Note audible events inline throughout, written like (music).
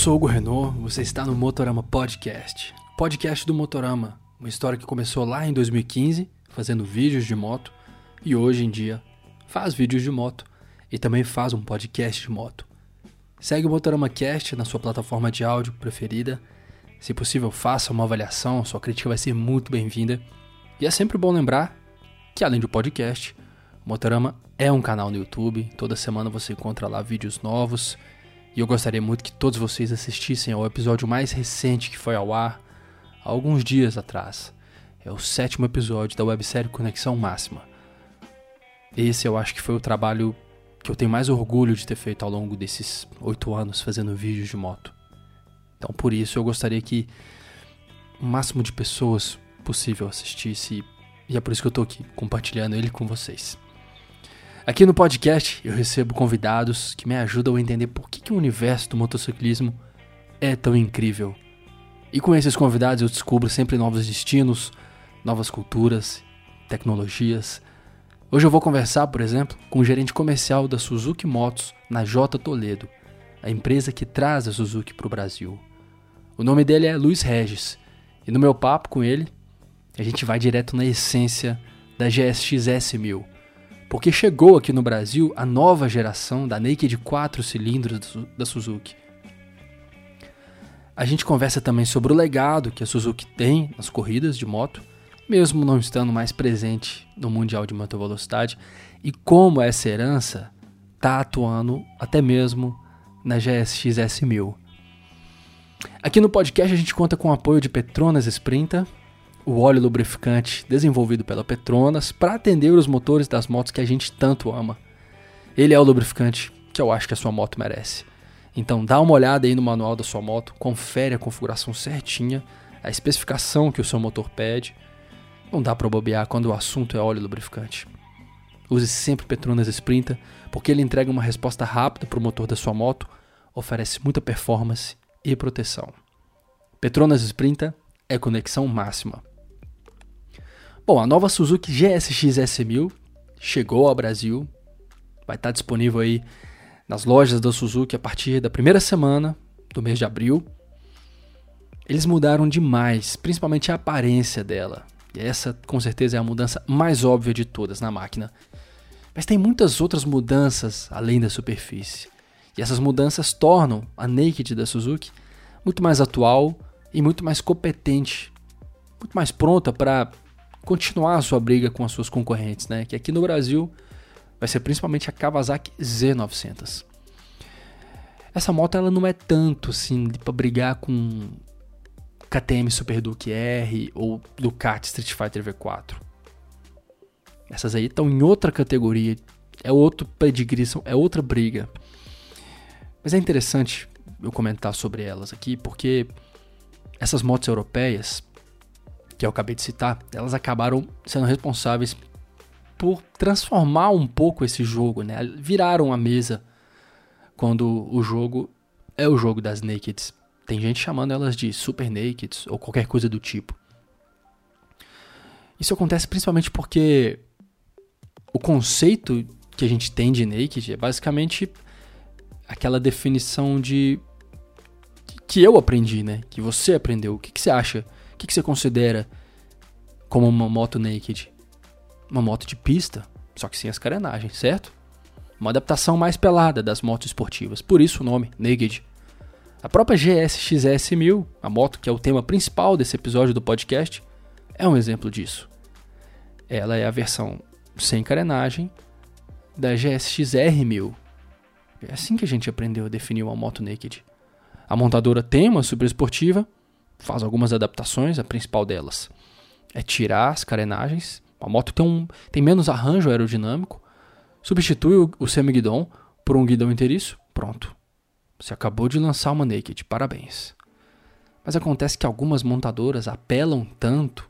sou Hugo Renault, você está no Motorama Podcast. Podcast do Motorama, uma história que começou lá em 2015, fazendo vídeos de moto, e hoje em dia faz vídeos de moto e também faz um podcast de moto. Segue o Motorama Cast na sua plataforma de áudio preferida. Se possível, faça uma avaliação, sua crítica vai ser muito bem-vinda. E é sempre bom lembrar que além do podcast, o Motorama é um canal no YouTube. Toda semana você encontra lá vídeos novos. E eu gostaria muito que todos vocês assistissem ao episódio mais recente que foi ao ar há alguns dias atrás. É o sétimo episódio da websérie Conexão Máxima. Esse eu acho que foi o trabalho que eu tenho mais orgulho de ter feito ao longo desses oito anos fazendo vídeos de moto. Então por isso eu gostaria que o máximo de pessoas possível assistisse e é por isso que eu estou aqui compartilhando ele com vocês. Aqui no podcast eu recebo convidados que me ajudam a entender por que, que o universo do motociclismo é tão incrível. E com esses convidados eu descubro sempre novos destinos, novas culturas, tecnologias. Hoje eu vou conversar, por exemplo, com o gerente comercial da Suzuki Motos na J Toledo, a empresa que traz a Suzuki para o Brasil. O nome dele é Luiz Regis, e no meu papo com ele, a gente vai direto na essência da GSX S1000 porque chegou aqui no Brasil a nova geração da Naked 4 cilindros da Suzuki. A gente conversa também sobre o legado que a Suzuki tem nas corridas de moto, mesmo não estando mais presente no Mundial de Moto Velocidade, e como essa herança está atuando até mesmo na GSX S1000. Aqui no podcast a gente conta com o apoio de Petronas Sprinter, o óleo lubrificante desenvolvido pela Petronas para atender os motores das motos que a gente tanto ama. Ele é o lubrificante que eu acho que a sua moto merece. Então dá uma olhada aí no manual da sua moto, confere a configuração certinha, a especificação que o seu motor pede. Não dá para bobear quando o assunto é óleo lubrificante. Use sempre Petronas Sprinter, porque ele entrega uma resposta rápida para o motor da sua moto, oferece muita performance e proteção. Petronas Sprinter é conexão máxima. Bom, a nova Suzuki GSX S1000 chegou ao Brasil, vai estar disponível aí nas lojas da Suzuki a partir da primeira semana do mês de abril. Eles mudaram demais, principalmente a aparência dela. E essa, com certeza, é a mudança mais óbvia de todas na máquina. Mas tem muitas outras mudanças além da superfície. E essas mudanças tornam a Naked da Suzuki muito mais atual e muito mais competente, muito mais pronta para continuar a sua briga com as suas concorrentes, né? Que aqui no Brasil vai ser principalmente a Kawasaki Z900. Essa moto ela não é tanto assim para brigar com KTM Super Duke R ou Ducati Street Fighter V4. Essas aí estão em outra categoria, é outro pedigree, é outra briga. Mas é interessante eu comentar sobre elas aqui, porque essas motos europeias, que eu acabei de citar, elas acabaram sendo responsáveis por transformar um pouco esse jogo, né? Viraram a mesa quando o jogo é o jogo das Nakeds. Tem gente chamando elas de Super Nakeds ou qualquer coisa do tipo. Isso acontece principalmente porque o conceito que a gente tem de naked é basicamente aquela definição de que eu aprendi, né? Que você aprendeu. O que, que você acha que, que você considera como uma moto naked? Uma moto de pista, só que sem as carenagens, certo? Uma adaptação mais pelada das motos esportivas, por isso o nome, Naked. A própria GSX-S 1000, a moto que é o tema principal desse episódio do podcast, é um exemplo disso. Ela é a versão sem carenagem da GSX R 1000. É assim que a gente aprendeu a definir uma moto naked. A montadora tem uma super esportiva, faz algumas adaptações, a principal delas é tirar as carenagens. A moto tem, um, tem menos arranjo aerodinâmico, substitui o, o semi-guidão por um guidão inteiriço, pronto. Você acabou de lançar uma Naked, parabéns. Mas acontece que algumas montadoras apelam tanto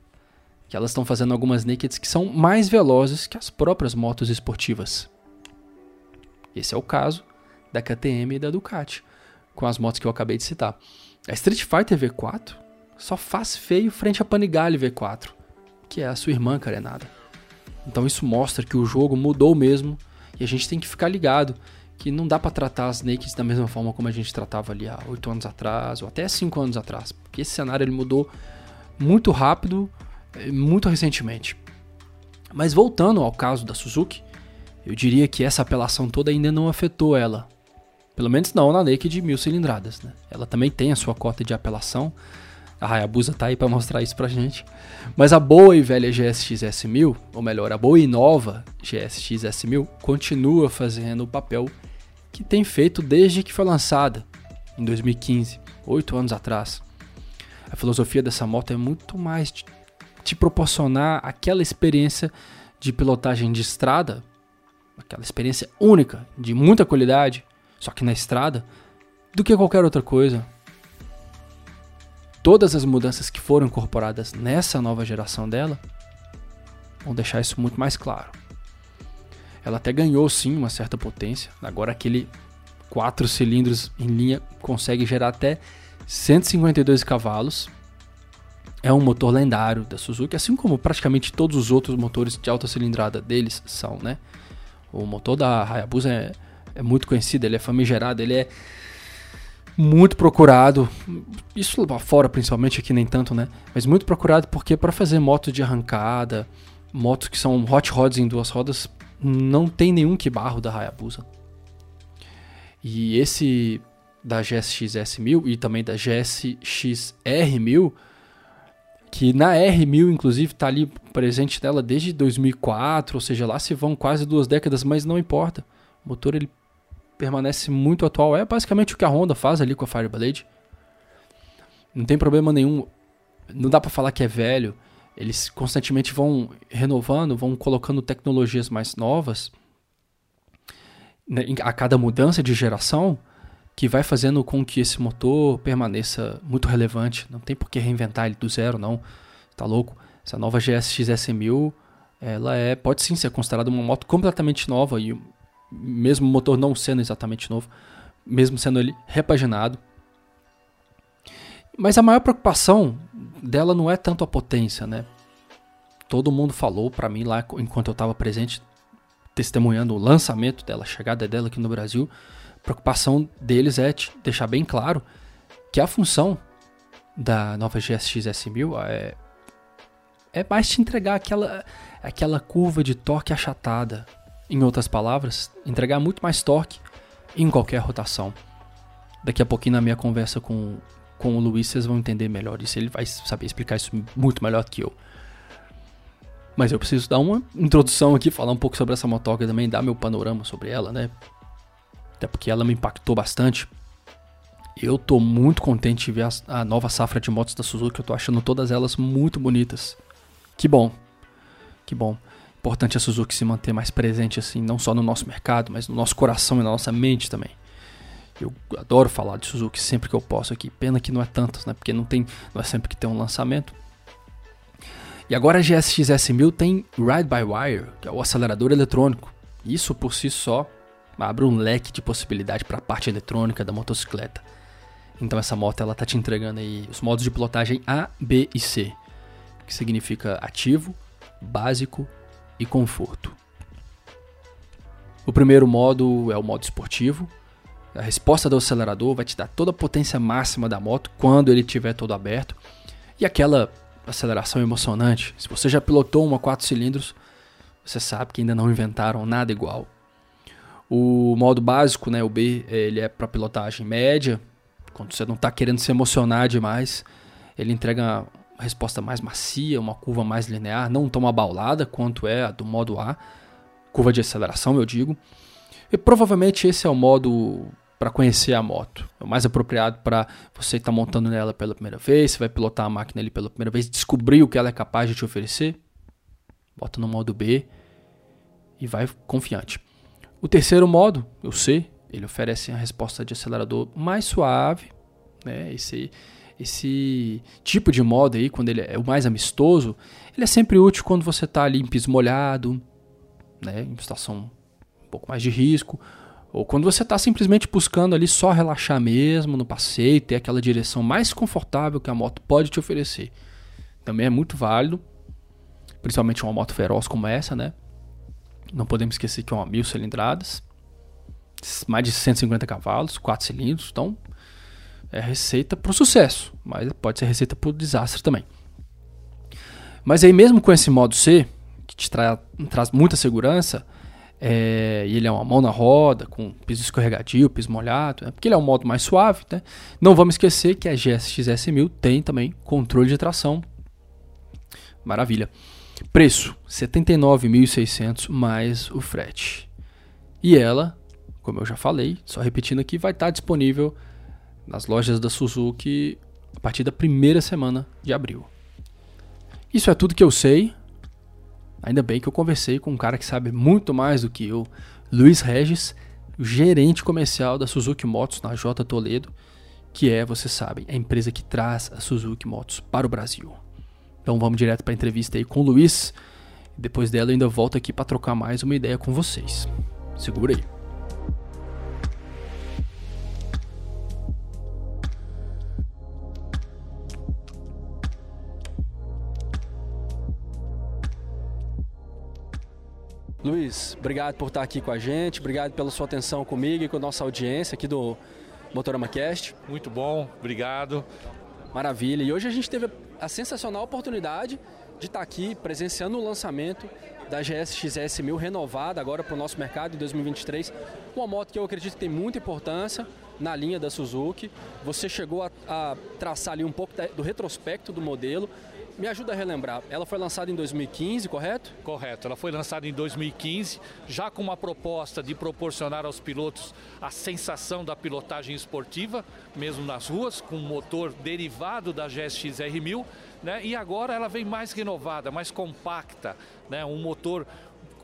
que elas estão fazendo algumas Nakeds que são mais velozes que as próprias motos esportivas. Esse é o caso da KTM e da Ducati, com as motos que eu acabei de citar. A Street Fighter V4 só faz feio frente a Panigale V4, que é a sua irmã carenada. Então isso mostra que o jogo mudou mesmo e a gente tem que ficar ligado que não dá para tratar as nakeds da mesma forma como a gente tratava ali há 8 anos atrás ou até 5 anos atrás, porque esse cenário ele mudou muito rápido, muito recentemente. Mas voltando ao caso da Suzuki, eu diria que essa apelação toda ainda não afetou ela. Pelo menos não na naked de mil cilindradas. Né? Ela também tem a sua cota de apelação. A Hayabusa tá aí para (laughs) mostrar isso pra gente. Mas a boa e velha GSX S1000, ou melhor, a boa e nova GSX S1000, continua fazendo o papel que tem feito desde que foi lançada, em 2015, oito anos atrás. A filosofia dessa moto é muito mais te proporcionar aquela experiência de pilotagem de estrada, aquela experiência única, de muita qualidade, só que na estrada, do que qualquer outra coisa. Todas as mudanças que foram incorporadas nessa nova geração dela vão deixar isso muito mais claro. Ela até ganhou sim uma certa potência. Agora aquele quatro cilindros em linha consegue gerar até 152 cavalos. É um motor lendário da Suzuki, assim como praticamente todos os outros motores de alta cilindrada deles são, né? O motor da Hayabusa é, é muito conhecido, ele é famigerado, ele é muito procurado. Isso lá fora, principalmente aqui nem tanto, né? Mas muito procurado porque para fazer motos de arrancada, motos que são hot rods em duas rodas, não tem nenhum que barro da Hayabusa. E esse da GSX S1000 e também da GSX R1000, que na R1000 inclusive está ali presente dela desde 2004, ou seja, lá se vão quase duas décadas, mas não importa. O motor ele permanece muito atual. É basicamente o que a Honda faz ali com a Fireblade. Não tem problema nenhum. Não dá para falar que é velho. Eles constantemente vão renovando, vão colocando tecnologias mais novas né, a cada mudança de geração que vai fazendo com que esse motor permaneça muito relevante. Não tem por que reinventar ele do zero, não. Tá louco? Essa nova GSX S1000, ela é, pode sim ser considerada uma moto completamente nova e mesmo o motor não sendo exatamente novo, mesmo sendo ele repaginado. Mas a maior preocupação dela não é tanto a potência, né? Todo mundo falou para mim lá enquanto eu estava presente, testemunhando o lançamento dela, a chegada dela aqui no Brasil. A preocupação deles é deixar bem claro que a função da nova GSX S1000 é, é mais te entregar aquela, aquela curva de torque achatada. Em outras palavras, entregar muito mais torque em qualquer rotação. Daqui a pouquinho na minha conversa com, com o Luiz, vocês vão entender melhor isso. Ele vai saber explicar isso muito melhor que eu. Mas eu preciso dar uma introdução aqui, falar um pouco sobre essa motoca também, dar meu panorama sobre ela, né? Até porque ela me impactou bastante. Eu tô muito contente de ver a, a nova safra de motos da Suzuki, eu tô achando todas elas muito bonitas. Que bom. Que bom. Importante a Suzuki se manter mais presente assim, não só no nosso mercado, mas no nosso coração e na nossa mente também. Eu adoro falar de Suzuki sempre que eu posso aqui. Pena que não é tantas, né? Porque não tem, não é sempre que tem um lançamento. E agora a GSX S1000 tem Ride by Wire, que é o acelerador eletrônico. Isso por si só abre um leque de possibilidade para a parte eletrônica da motocicleta. Então essa moto ela tá te entregando aí os modos de pilotagem A, B e C, que significa ativo, básico e conforto. O primeiro modo é o modo esportivo, a resposta do acelerador vai te dar toda a potência máxima da moto quando ele estiver todo aberto. E aquela aceleração emocionante. Se você já pilotou uma 4 cilindros, você sabe que ainda não inventaram nada igual. O modo básico, né, o B, ele é para pilotagem média, quando você não está querendo se emocionar demais. Ele entrega resposta mais macia, uma curva mais linear, não tão abaulada quanto é a do modo A, curva de aceleração, eu digo. E provavelmente esse é o modo para conhecer a moto. É o mais apropriado para você estar tá montando nela pela primeira vez, você vai pilotar a máquina ali pela primeira vez, descobrir o que ela é capaz de te oferecer. Bota no modo B e vai confiante. O terceiro modo, o C, ele oferece a resposta de acelerador mais suave, né? Esse esse tipo de modo aí, quando ele é o mais amistoso, ele é sempre útil quando você está ali em piso molhado, né, em situação um pouco mais de risco, ou quando você está simplesmente buscando ali só relaxar mesmo no passeio, ter aquela direção mais confortável que a moto pode te oferecer. Também é muito válido, principalmente uma moto feroz como essa, né? Não podemos esquecer que é uma mil cilindradas. mais de 150 cavalos, 4 cilindros, então é receita para o sucesso, mas pode ser receita para o desastre também. Mas aí mesmo com esse modo C, que te tra traz muita segurança, é, e ele é uma mão na roda, com piso escorregadio, piso molhado, né? porque ele é um modo mais suave. Né? Não vamos esquecer que a GSX S1000 tem também controle de tração. Maravilha. Preço: 79.600 mais o frete. E ela, como eu já falei, só repetindo aqui, vai estar disponível nas lojas da Suzuki a partir da primeira semana de abril. Isso é tudo que eu sei. Ainda bem que eu conversei com um cara que sabe muito mais do que eu, Luiz Regis, gerente comercial da Suzuki Motos na J Toledo, que é, vocês sabem, a empresa que traz a Suzuki Motos para o Brasil. Então vamos direto para a entrevista aí com o Luiz. Depois dela eu ainda volto aqui para trocar mais uma ideia com vocês. Segura aí. Luiz, obrigado por estar aqui com a gente, obrigado pela sua atenção comigo e com a nossa audiência aqui do Motorama Cast. Muito bom, obrigado. Maravilha. E hoje a gente teve a sensacional oportunidade de estar aqui presenciando o lançamento da GSX 1000 renovada agora para o nosso mercado em 2023. Uma moto que eu acredito que tem muita importância na linha da Suzuki. Você chegou a, a traçar ali um pouco do retrospecto do modelo, me ajuda a relembrar. Ela foi lançada em 2015, correto? Correto. Ela foi lançada em 2015, já com uma proposta de proporcionar aos pilotos a sensação da pilotagem esportiva, mesmo nas ruas, com um motor derivado da GSX R1000. Né? E agora ela vem mais renovada, mais compacta. Né? Um motor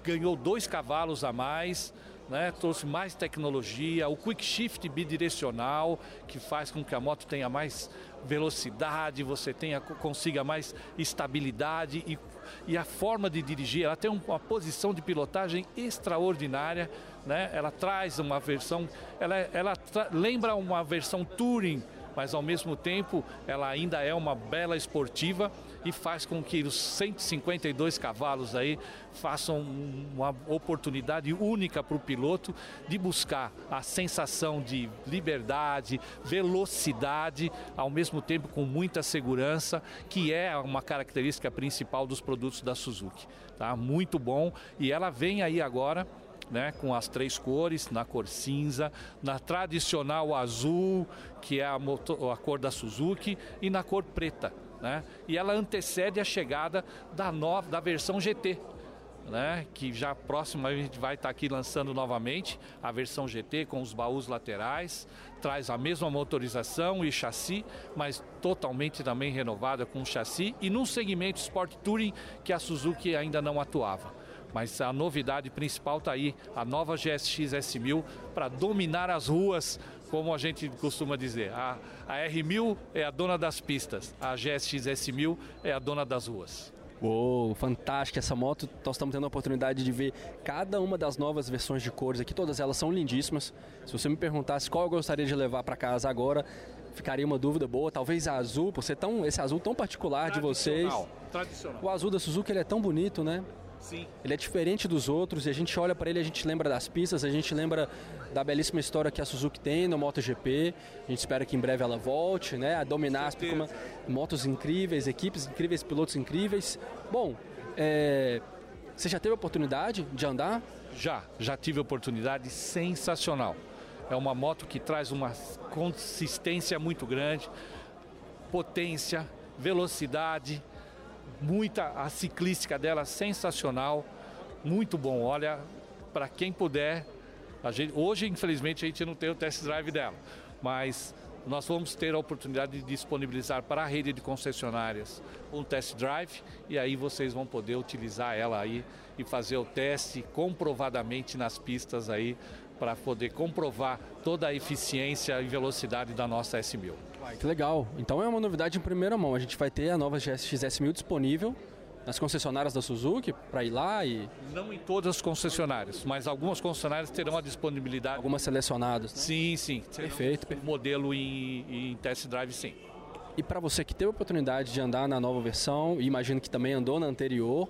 ganhou dois cavalos a mais, né, trouxe mais tecnologia, o quick shift bidirecional, que faz com que a moto tenha mais velocidade, você tenha, consiga mais estabilidade e, e a forma de dirigir, ela tem uma posição de pilotagem extraordinária, né? ela traz uma versão, ela, ela lembra uma versão Touring, mas ao mesmo tempo ela ainda é uma bela esportiva e faz com que os 152 cavalos aí façam uma oportunidade única para o piloto de buscar a sensação de liberdade, velocidade, ao mesmo tempo com muita segurança, que é uma característica principal dos produtos da Suzuki. Tá? Muito bom e ela vem aí agora né, com as três cores, na cor cinza, na tradicional azul, que é a, motor, a cor da Suzuki, e na cor preta né? E ela antecede a chegada da nova da versão GT, né? Que já próximo a gente vai estar tá aqui lançando novamente a versão GT com os baús laterais, traz a mesma motorização e chassi, mas totalmente também renovada com chassi e num segmento Sport Touring que a Suzuki ainda não atuava. Mas a novidade principal está aí, a nova GSX S1000 para dominar as ruas como a gente costuma dizer, a, a R1000 é a dona das pistas, a GSX S1000 é a dona das ruas. Uou, fantástica essa moto. Nós estamos tendo a oportunidade de ver cada uma das novas versões de cores aqui, todas elas são lindíssimas. Se você me perguntasse qual eu gostaria de levar para casa agora, ficaria uma dúvida boa. Talvez a azul, por ser tão, esse azul tão particular de vocês. Tradicional. O azul da Suzuki ele é tão bonito, né? Sim. Ele é diferente dos outros e a gente olha para ele, a gente lembra das pistas, a gente lembra da belíssima história que a Suzuki tem no MotoGP. A gente espera que em breve ela volte, né, a dominar as motos incríveis, equipes incríveis, pilotos incríveis. Bom, é, você já teve a oportunidade de andar? Já, já tive oportunidade sensacional. É uma moto que traz uma consistência muito grande, potência, velocidade, muita a ciclística dela sensacional, muito bom. Olha, para quem puder, gente, hoje infelizmente a gente não tem o test drive dela, mas nós vamos ter a oportunidade de disponibilizar para a rede de concessionárias um test drive e aí vocês vão poder utilizar ela aí e fazer o teste comprovadamente nas pistas aí para poder comprovar toda a eficiência e velocidade da nossa S1000. Que legal. Então é uma novidade em primeira mão. A gente vai ter a nova GSX S1000 disponível nas concessionárias da Suzuki para ir lá e. Não em todas as concessionárias, mas algumas concessionárias terão a disponibilidade. Algumas selecionadas. Né? Sim, sim. Perfeito. Um modelo em, em test drive, sim. E para você que teve a oportunidade de andar na nova versão, e imagino que também andou na anterior,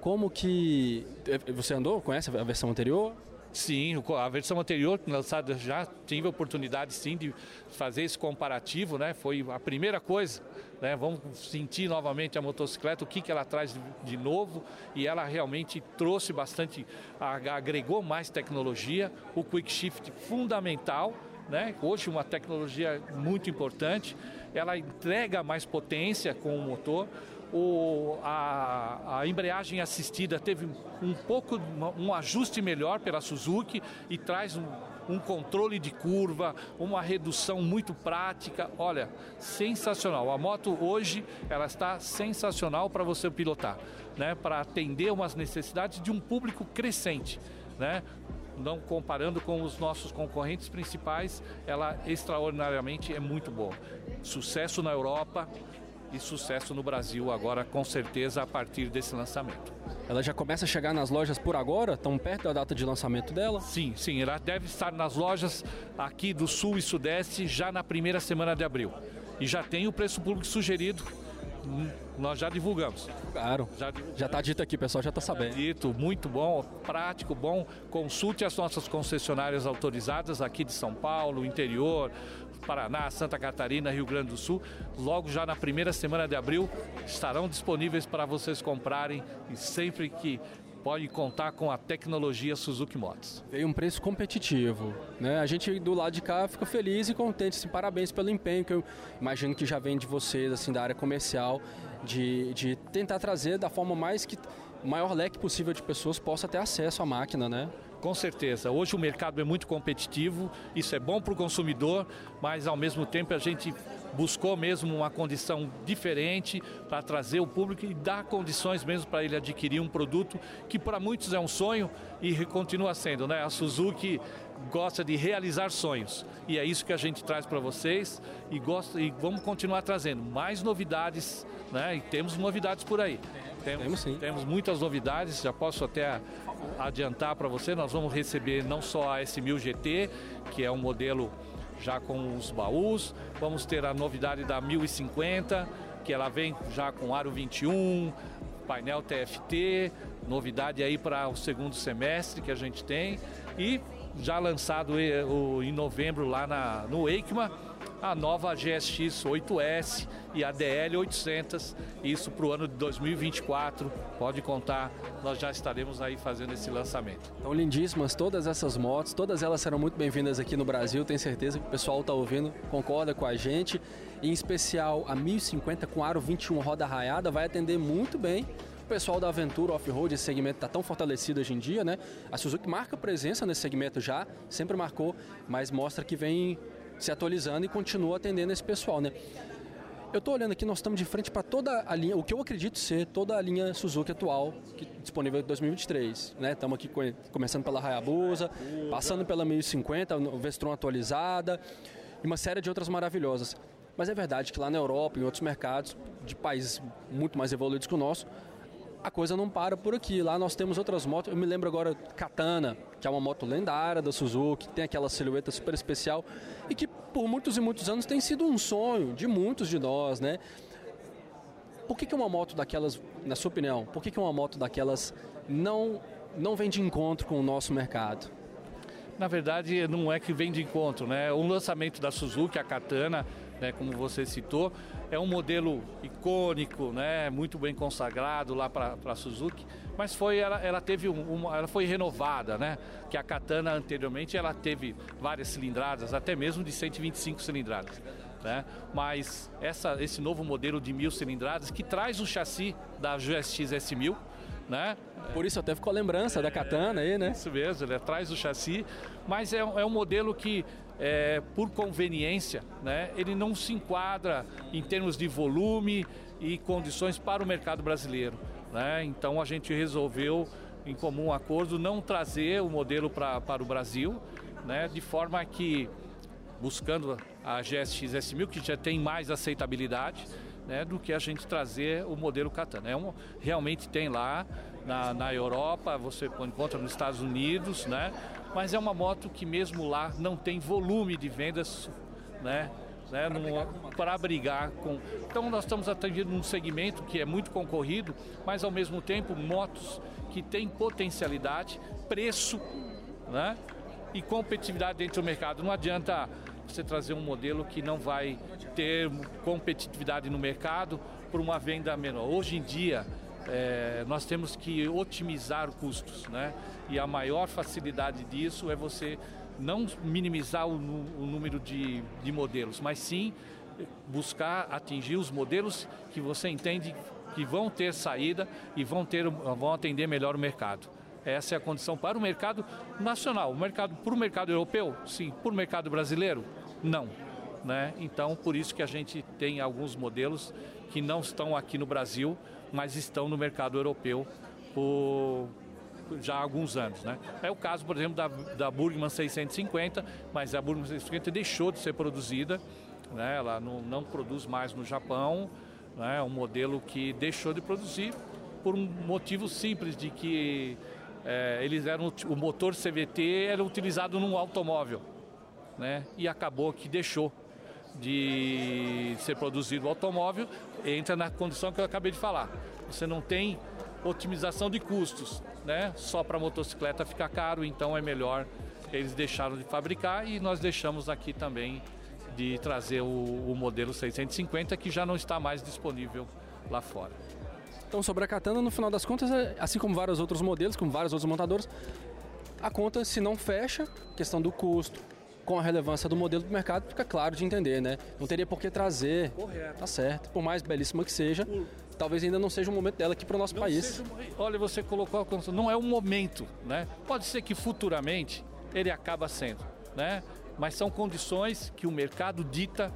como que. Você andou? Conhece a versão anterior? Sim, a versão anterior lançada já tive a oportunidade sim de fazer esse comparativo, né? Foi a primeira coisa, né? Vamos sentir novamente a motocicleta, o que, que ela traz de novo e ela realmente trouxe bastante, agregou mais tecnologia, o quick shift fundamental, né? Hoje uma tecnologia muito importante, ela entrega mais potência com o motor o, a, a, embreagem assistida teve um pouco um ajuste melhor pela Suzuki e traz um, um, controle de curva, uma redução muito prática. Olha, sensacional. A moto hoje ela está sensacional para você pilotar, né? Para atender umas necessidades de um público crescente, né? Não comparando com os nossos concorrentes principais, ela extraordinariamente é muito boa. Sucesso na Europa, e sucesso no Brasil agora, com certeza, a partir desse lançamento. Ela já começa a chegar nas lojas por agora? Tão perto da data de lançamento dela? Sim, sim. Ela deve estar nas lojas aqui do Sul e Sudeste já na primeira semana de abril. E já tem o preço público sugerido. Hum, nós já divulgamos. Claro. Já, já tá dito aqui, pessoal já está sabendo. Tá dito, muito bom, prático, bom. Consulte as nossas concessionárias autorizadas aqui de São Paulo, interior, Paraná, Santa Catarina, Rio Grande do Sul. Logo já na primeira semana de abril estarão disponíveis para vocês comprarem e sempre que pode contar com a tecnologia Suzuki Motos. Veio um preço competitivo, né? A gente do lado de cá fica feliz e contente, assim, parabéns pelo empenho que eu imagino que já vem de vocês, assim, da área comercial, de, de tentar trazer da forma mais que o maior leque possível de pessoas possa ter acesso à máquina, né? Com certeza. Hoje o mercado é muito competitivo, isso é bom para o consumidor, mas ao mesmo tempo a gente buscou mesmo uma condição diferente para trazer o público e dar condições mesmo para ele adquirir um produto que para muitos é um sonho e continua sendo, né? A Suzuki gosta de realizar sonhos e é isso que a gente traz para vocês e gosta e vamos continuar trazendo mais novidades, né? E temos novidades por aí. Temos, temos, sim. temos muitas novidades, já posso até adiantar para você, nós vamos receber não só a S1000 GT, que é um modelo já com os baús, vamos ter a novidade da 1050, que ela vem já com aro 21, painel TFT, novidade aí para o segundo semestre que a gente tem e já lançado em novembro lá na, no EICMA, a nova GSX 8S e a DL 800, isso para o ano de 2024. Pode contar, nós já estaremos aí fazendo esse lançamento. Então, lindíssimas todas essas motos, todas elas serão muito bem-vindas aqui no Brasil. Tenho certeza que o pessoal está ouvindo, concorda com a gente. Em especial a 1050 com aro 21 roda raiada vai atender muito bem o pessoal da Aventura Off-Road, esse segmento está tão fortalecido hoje em dia, né? A Suzuki marca presença nesse segmento já, sempre marcou, mas mostra que vem se atualizando e continua atendendo esse pessoal, né? Eu estou olhando aqui, nós estamos de frente para toda a linha, o que eu acredito ser toda a linha Suzuki atual, que, disponível em 2023. Né? Estamos aqui começando pela Hayabusa, passando pela 1050, Vestron atualizada e uma série de outras maravilhosas. Mas é verdade que lá na Europa, em outros mercados de países muito mais evoluídos que o nosso, a coisa não para por aqui. Lá nós temos outras motos. Eu me lembro agora Katana, que é uma moto lendária da Suzuki, tem aquela silhueta super especial e que por muitos e muitos anos tem sido um sonho de muitos de nós, né? Por que, que uma moto daquelas, na sua opinião, por que, que uma moto daquelas não, não vem de encontro com o nosso mercado? Na verdade, não é que vem de encontro, né? O lançamento da Suzuki, a Katana, né, como você citou, é um modelo icônico, né, muito bem consagrado lá para a Suzuki, mas foi ela, ela teve um, uma, ela foi renovada, né, que a Katana anteriormente ela teve várias cilindradas, até mesmo de 125 cilindradas. Né? Mas essa, esse novo modelo de mil cilindradas que traz o chassi da GSX S1000, né? Por isso até ficou a lembrança é, da Katana aí, né? Isso mesmo, ele traz o chassi, mas é, é um modelo que, é, por conveniência, né, ele não se enquadra em termos de volume e condições para o mercado brasileiro. Né? Então a gente resolveu, em comum acordo, não trazer o modelo pra, para o Brasil, né, de forma que, buscando a GSX S1000, que já tem mais aceitabilidade, né, do que a gente trazer o modelo Katana. É um, realmente tem lá na, na Europa, você encontra nos Estados Unidos, né, mas é uma moto que mesmo lá não tem volume de vendas né, né, para brigar com. Então nós estamos atendendo um segmento que é muito concorrido, mas ao mesmo tempo motos que têm potencialidade, preço né? E competitividade dentro do mercado. Não adianta você trazer um modelo que não vai ter competitividade no mercado por uma venda menor. Hoje em dia, é, nós temos que otimizar custos, né? E a maior facilidade disso é você não minimizar o, o número de, de modelos, mas sim buscar atingir os modelos que você entende que vão ter saída e vão, ter, vão atender melhor o mercado. Essa é a condição para o mercado nacional. O mercado para o mercado europeu, sim. Para o mercado brasileiro, não. Né? Então, por isso que a gente tem alguns modelos que não estão aqui no Brasil, mas estão no mercado europeu por já há alguns anos. Né? É o caso, por exemplo, da, da Burgman 650, mas a Burgman 650 deixou de ser produzida, né? ela não, não produz mais no Japão, né? é um modelo que deixou de produzir por um motivo simples de que é, eles eram o motor CVT era utilizado num automóvel, né? E acabou que deixou de ser produzido o automóvel, entra na condição que eu acabei de falar. Você não tem otimização de custos, né? Só para motocicleta fica caro, então é melhor eles deixaram de fabricar e nós deixamos aqui também de trazer o, o modelo 650 que já não está mais disponível lá fora. Então sobre a Katana, no final das contas, é, assim como vários outros modelos, como vários outros montadores, a conta se não fecha, questão do custo, com a relevância do modelo do mercado, fica claro de entender, né? Não teria por que trazer. Correto. Tá certo. Por mais belíssima que seja, por... talvez ainda não seja o momento dela aqui para o nosso não país. Seja... Olha, você colocou a não é o momento, né? Pode ser que futuramente ele acaba sendo, né? Mas são condições que o mercado dita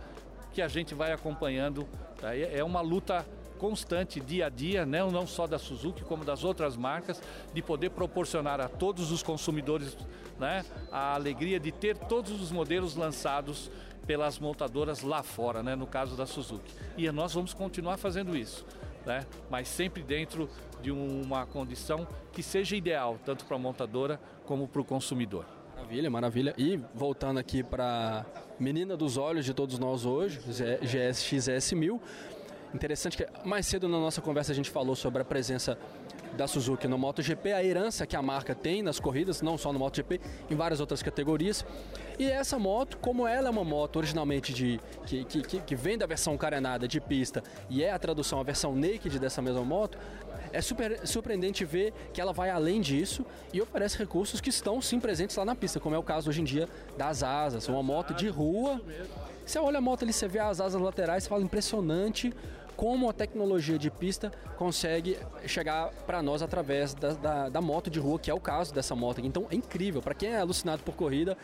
que a gente vai acompanhando. Tá? É uma luta constante dia a dia, né? não só da Suzuki, como das outras marcas, de poder proporcionar a todos os consumidores né, a alegria de ter todos os modelos lançados pelas montadoras lá fora, né, no caso da Suzuki. E nós vamos continuar fazendo isso, né, mas sempre dentro de uma condição que seja ideal, tanto para a montadora como para o consumidor. Maravilha, maravilha. E voltando aqui para menina dos olhos de todos nós hoje, GSX S1000. Interessante que mais cedo na nossa conversa a gente falou sobre a presença da Suzuki no MotoGP, a herança que a marca tem nas corridas, não só no MotoGP, em várias outras categorias. E essa moto, como ela é uma moto originalmente de que, que, que vem da versão carenada de pista e é a tradução, a versão naked dessa mesma moto, é super surpreendente ver que ela vai além disso e oferece recursos que estão sim presentes lá na pista, como é o caso hoje em dia das asas. Uma moto de rua. Você olha a moto ali, você vê as asas laterais, você fala impressionante como a tecnologia de pista consegue chegar para nós através da, da, da, moto de rua, que é o caso dessa moto. Então é incrível. Para quem é alucinado por corrida,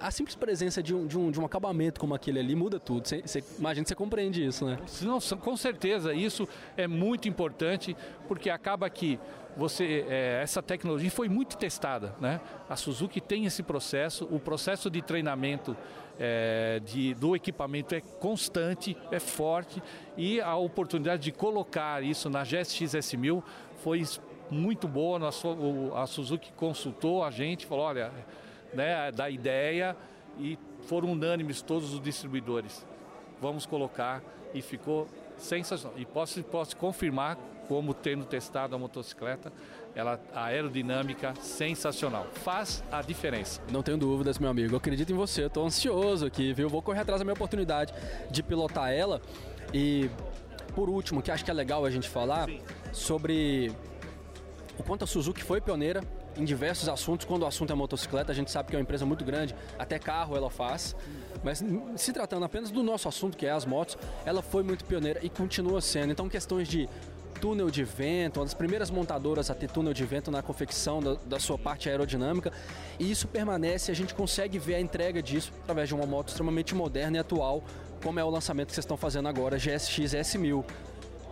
a simples presença de um, de um, de um acabamento como aquele ali muda tudo. Você, você, imagina que você compreende isso, né? Não, com certeza, isso é muito importante, porque acaba que você é, essa tecnologia foi muito testada, né? A Suzuki tem esse processo, o processo de treinamento é, de, do equipamento é constante, é forte e a oportunidade de colocar isso na GSX S1000 foi muito boa. a Suzuki consultou a gente, falou, olha né, da ideia e foram unânimes todos os distribuidores. Vamos colocar e ficou sensacional. E posso, posso confirmar, como tendo testado a motocicleta, ela, a aerodinâmica sensacional. Faz a diferença. Não tenho dúvidas, meu amigo. Eu acredito em você. Estou ansioso aqui, viu? Vou correr atrás da minha oportunidade de pilotar ela. E por último, que acho que é legal a gente falar Sim. sobre o quanto a Suzuki foi pioneira em diversos assuntos. Quando o assunto é motocicleta, a gente sabe que é uma empresa muito grande, até carro ela faz. Mas se tratando apenas do nosso assunto, que é as motos, ela foi muito pioneira e continua sendo. Então, questões de túnel de vento, uma das primeiras montadoras a ter túnel de vento na confecção da, da, sua parte aerodinâmica. E isso permanece, a gente consegue ver a entrega disso através de uma moto extremamente moderna e atual, como é o lançamento que vocês estão fazendo agora, GSX S1000.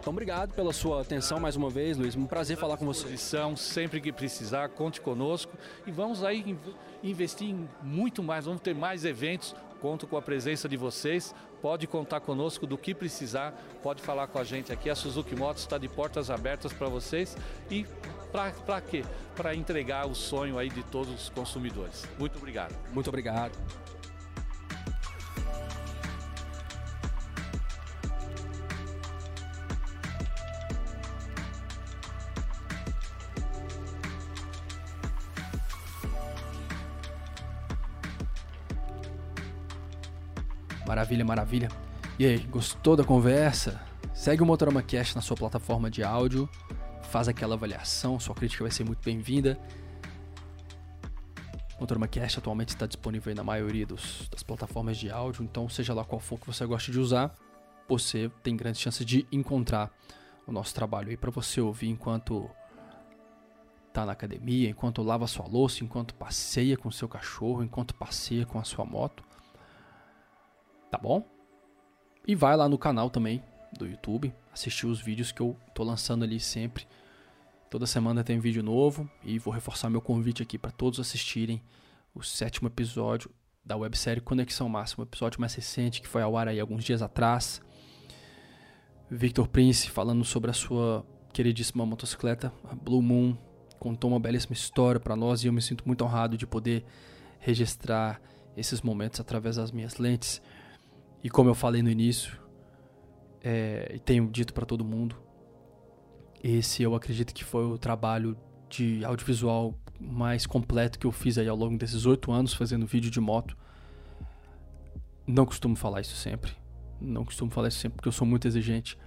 Então, obrigado pela sua atenção mais uma vez, Luiz. Um prazer falar com você. Sempre que precisar, conte conosco e vamos aí investir em muito mais. Vamos ter mais eventos. Conto com a presença de vocês. Pode contar conosco do que precisar. Pode falar com a gente aqui. A Suzuki Motos está de portas abertas para vocês e para quê? Para entregar o sonho aí de todos os consumidores. Muito obrigado. Muito obrigado. Maravilha, maravilha. E aí, gostou da conversa? Segue o Motorama Cast na sua plataforma de áudio, faz aquela avaliação, sua crítica vai ser muito bem-vinda. Motorama Cast atualmente está disponível na maioria dos, das plataformas de áudio, então seja lá qual for que você goste de usar, você tem grandes chances de encontrar o nosso trabalho aí para você ouvir enquanto tá na academia, enquanto lava sua louça, enquanto passeia com seu cachorro, enquanto passeia com a sua moto. Tá bom? E vai lá no canal também do YouTube, assistir os vídeos que eu tô lançando ali sempre. Toda semana tem vídeo novo e vou reforçar meu convite aqui para todos assistirem o sétimo episódio da websérie Conexão Máxima, o episódio mais recente que foi ao ar aí alguns dias atrás. Victor Prince falando sobre a sua queridíssima motocicleta, a Blue Moon, contou uma belíssima história para nós e eu me sinto muito honrado de poder registrar esses momentos através das minhas lentes. E como eu falei no início, é, e tenho dito para todo mundo, esse eu acredito que foi o trabalho de audiovisual mais completo que eu fiz aí ao longo desses oito anos fazendo vídeo de moto. Não costumo falar isso sempre. Não costumo falar isso sempre porque eu sou muito exigente.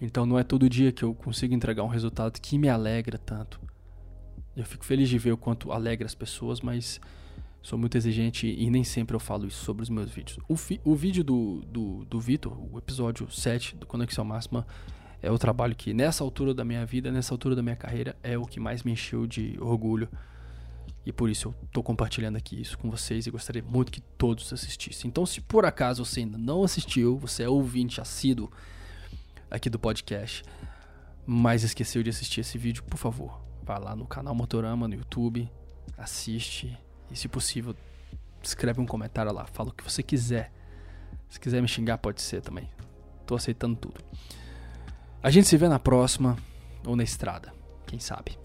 Então não é todo dia que eu consigo entregar um resultado que me alegra tanto. Eu fico feliz de ver o quanto alegra as pessoas, mas sou muito exigente e nem sempre eu falo isso sobre os meus vídeos. O, o vídeo do, do, do Vitor, o episódio 7 do Conexão Máxima, é o trabalho que nessa altura da minha vida, nessa altura da minha carreira, é o que mais me encheu de orgulho. E por isso eu estou compartilhando aqui isso com vocês e gostaria muito que todos assistissem. Então, se por acaso você ainda não assistiu, você é ouvinte assíduo aqui do podcast, mas esqueceu de assistir esse vídeo, por favor, Vai lá no canal Motorama no YouTube, assiste e, se possível, escreve um comentário lá. Fala o que você quiser. Se quiser me xingar, pode ser também. Tô aceitando tudo. A gente se vê na próxima ou na estrada. Quem sabe?